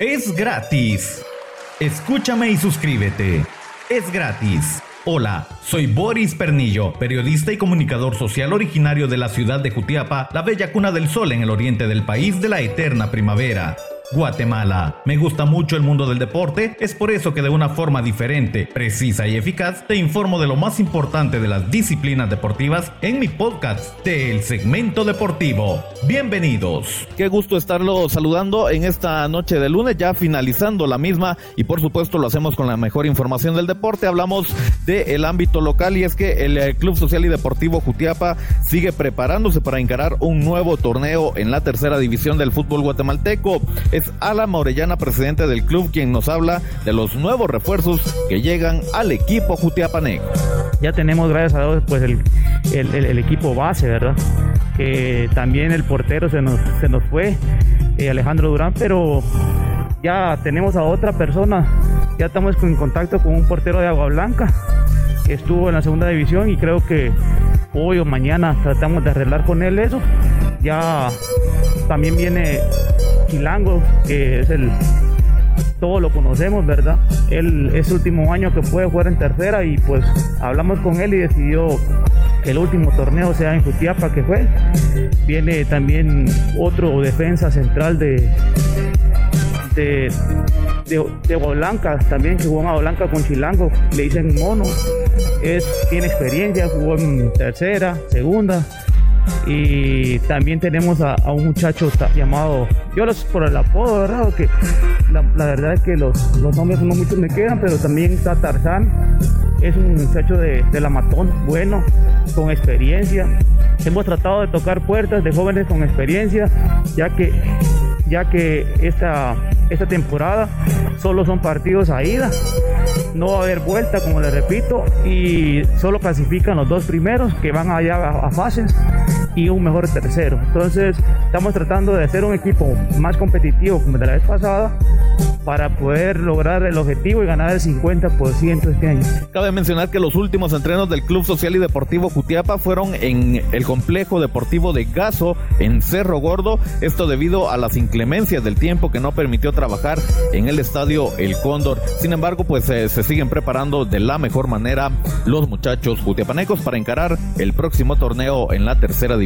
Es gratis. Escúchame y suscríbete. Es gratis. Hola, soy Boris Pernillo, periodista y comunicador social originario de la ciudad de Jutiapa, la bella cuna del sol en el oriente del país de la eterna primavera. Guatemala. Me gusta mucho el mundo del deporte, es por eso que de una forma diferente, precisa y eficaz te informo de lo más importante de las disciplinas deportivas en mi podcast del segmento deportivo. Bienvenidos. Qué gusto estarlo saludando en esta noche de lunes, ya finalizando la misma y por supuesto lo hacemos con la mejor información del deporte. Hablamos del ámbito local y es que el eh, Club Social y Deportivo Jutiapa sigue preparándose para encarar un nuevo torneo en la tercera división del fútbol guatemalteco. Es Ala Morellana, presidente del club, quien nos habla de los nuevos refuerzos que llegan al equipo Jutiapaneco. Ya tenemos, gracias a Dios, pues el, equipo base, ¿verdad? Que también el portero se nos, se nos fue, eh, Alejandro Durán, pero ya tenemos a otra persona, ya estamos en contacto con un portero de Agua Blanca que estuvo en la segunda división y creo que hoy o mañana tratamos de arreglar con él eso. Ya también viene Chilango, que es el, todos lo conocemos, ¿verdad? Él es último año que puede jugar en tercera y pues hablamos con él y decidió que el último torneo sea en Jutiapa que fue. Viene también otro defensa central de de, de, Blanca, también que jugó en Blanca con Chilango, le dicen mono, es, tiene experiencia, jugó en tercera, segunda, y también tenemos a, un muchacho llamado, yo los por el apodo, ¿verdad? Que la, verdad es que los, los, nombres no muchos me quedan, pero también está Tarzán, es un muchacho de, de la matón, bueno, con experiencia. Hemos tratado de tocar puertas de jóvenes con experiencia, ya que, ya que esta, esta temporada solo son partidos a ida no va a haber vuelta, como les repito, y solo clasifican los dos primeros que van allá a, fases y un mejor tercero. Entonces, estamos tratando de hacer un equipo más competitivo como de la vez pasada para poder lograr el objetivo y ganar el 50% este año. Cabe mencionar que los últimos entrenos del Club Social y Deportivo Jutiapa fueron en el complejo deportivo de Gaso en Cerro Gordo, esto debido a las inclemencias del tiempo que no permitió trabajar en el estadio El Cóndor. Sin embargo, pues eh, se siguen preparando de la mejor manera los muchachos jutiapanecos para encarar el próximo torneo en la tercera división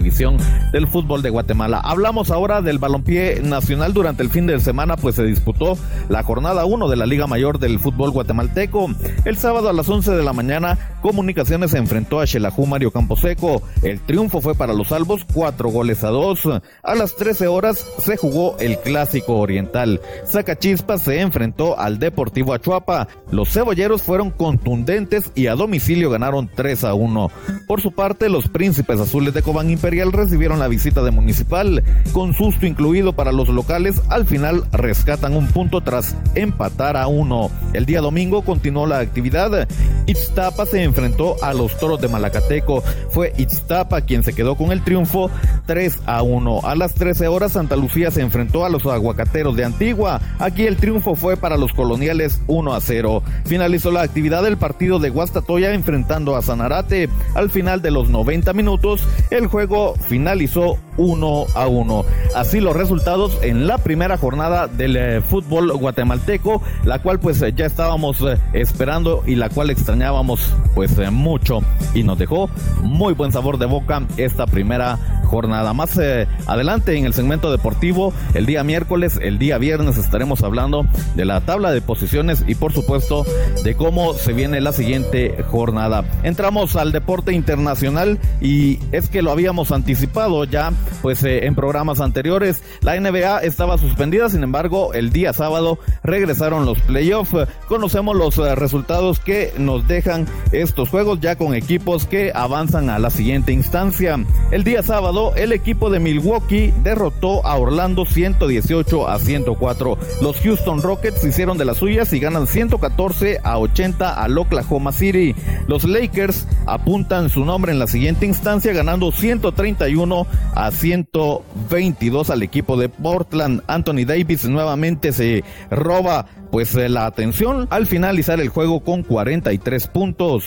del fútbol de Guatemala. Hablamos ahora del balompié nacional durante el fin de semana, pues se disputó la jornada 1 de la Liga Mayor del fútbol guatemalteco. El sábado a las 11 de la mañana, Comunicaciones se enfrentó a Xelajú Mario Camposeco. El triunfo fue para los salvos, cuatro goles a dos. A las 13 horas se jugó el clásico oriental. Zacachispa se enfrentó al Deportivo Achuapa. Los cebolleros fueron contundentes y a domicilio ganaron 3 a 1. Por su parte, los príncipes azules de Cobán Imperial recibieron la visita de Municipal. Con susto incluido para los locales, al final rescatan un punto tras empatar a uno. El día domingo continuó la actividad. Ixtapa se enfrentó a los toros de Malacateco. Fue Ixtapa quien se quedó con el triunfo 3 a 1. A las 13 horas Santa Lucía se enfrentó a los aguacateros de Antigua. Aquí el triunfo fue para los coloniales 1 a 0. Finalizó la actividad del partido de Guastatoya enfrentando a Sanarate. Al final de los 90 minutos, el juego finalizó 1 a 1. Así los resultados en la primera jornada del eh, fútbol guatemalteco, la cual pues ya estábamos eh, esperando y la cual extrañábamos pues eh, mucho y nos dejó muy buen sabor de boca esta primera jornada. Más adelante en el segmento deportivo, el día miércoles, el día viernes estaremos hablando de la tabla de posiciones y por supuesto de cómo se viene la siguiente jornada. Entramos al deporte internacional y es que lo habíamos anticipado ya pues eh, en programas anteriores. La NBA estaba suspendida, sin embargo, el día sábado regresaron los playoffs. Conocemos los eh, resultados que nos dejan estos juegos ya con equipos que avanzan a la siguiente instancia. El día sábado, el equipo de Milwaukee derrotó a Orlando 118 a 104. Los Houston Rockets hicieron de las suyas y ganan 114 a 80 al Oklahoma City. Los Lakers apuntan su nombre en la siguiente instancia ganando 131 a 122 al equipo de Portland. Anthony Davis nuevamente se roba pues eh, la atención al finalizar el juego con 43 puntos.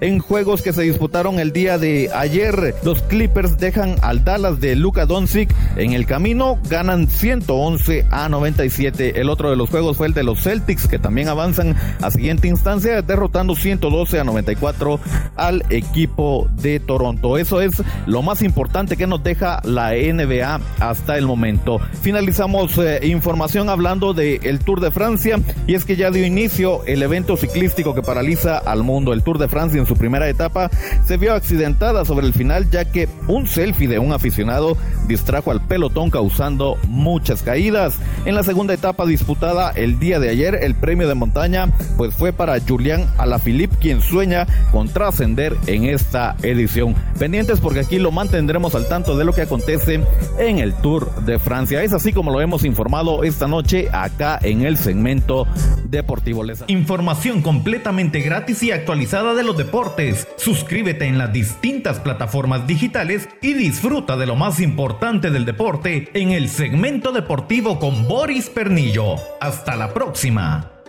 En juegos que se disputaron el día de ayer, los Clippers dejan al Dallas de Luka Doncic. En el camino ganan 111 a 97. El otro de los juegos fue el de los Celtics, que también avanzan a siguiente instancia, derrotando 112 a 94 al equipo de Toronto. Eso es lo más importante que nos deja la NBA hasta el momento. Finalizamos eh, información hablando del Tour de Francia y es que ya dio inicio el evento ciclístico que paraliza al mundo. El Tour de Francia en su primera etapa se vio accidentada sobre el final ya que un selfie de un aficionado distrajo al pelotón causando muchas caídas. En la segunda etapa disputada el día de ayer, el premio de montaña pues fue para Julián Alaphilippe quien sueña con trascender en esta edición. Pendientes porque aquí lo mantendremos al tanto de lo que acontece en el Tour de Francia. Es así como lo hemos informado esta noche acá en el segmento deportivo. Información completamente gratis y actualizada de los deportes. Suscríbete en las distintas plataformas digitales y disfruta de lo más importante del deporte en el segmento deportivo con Boris Pernillo. Hasta la próxima.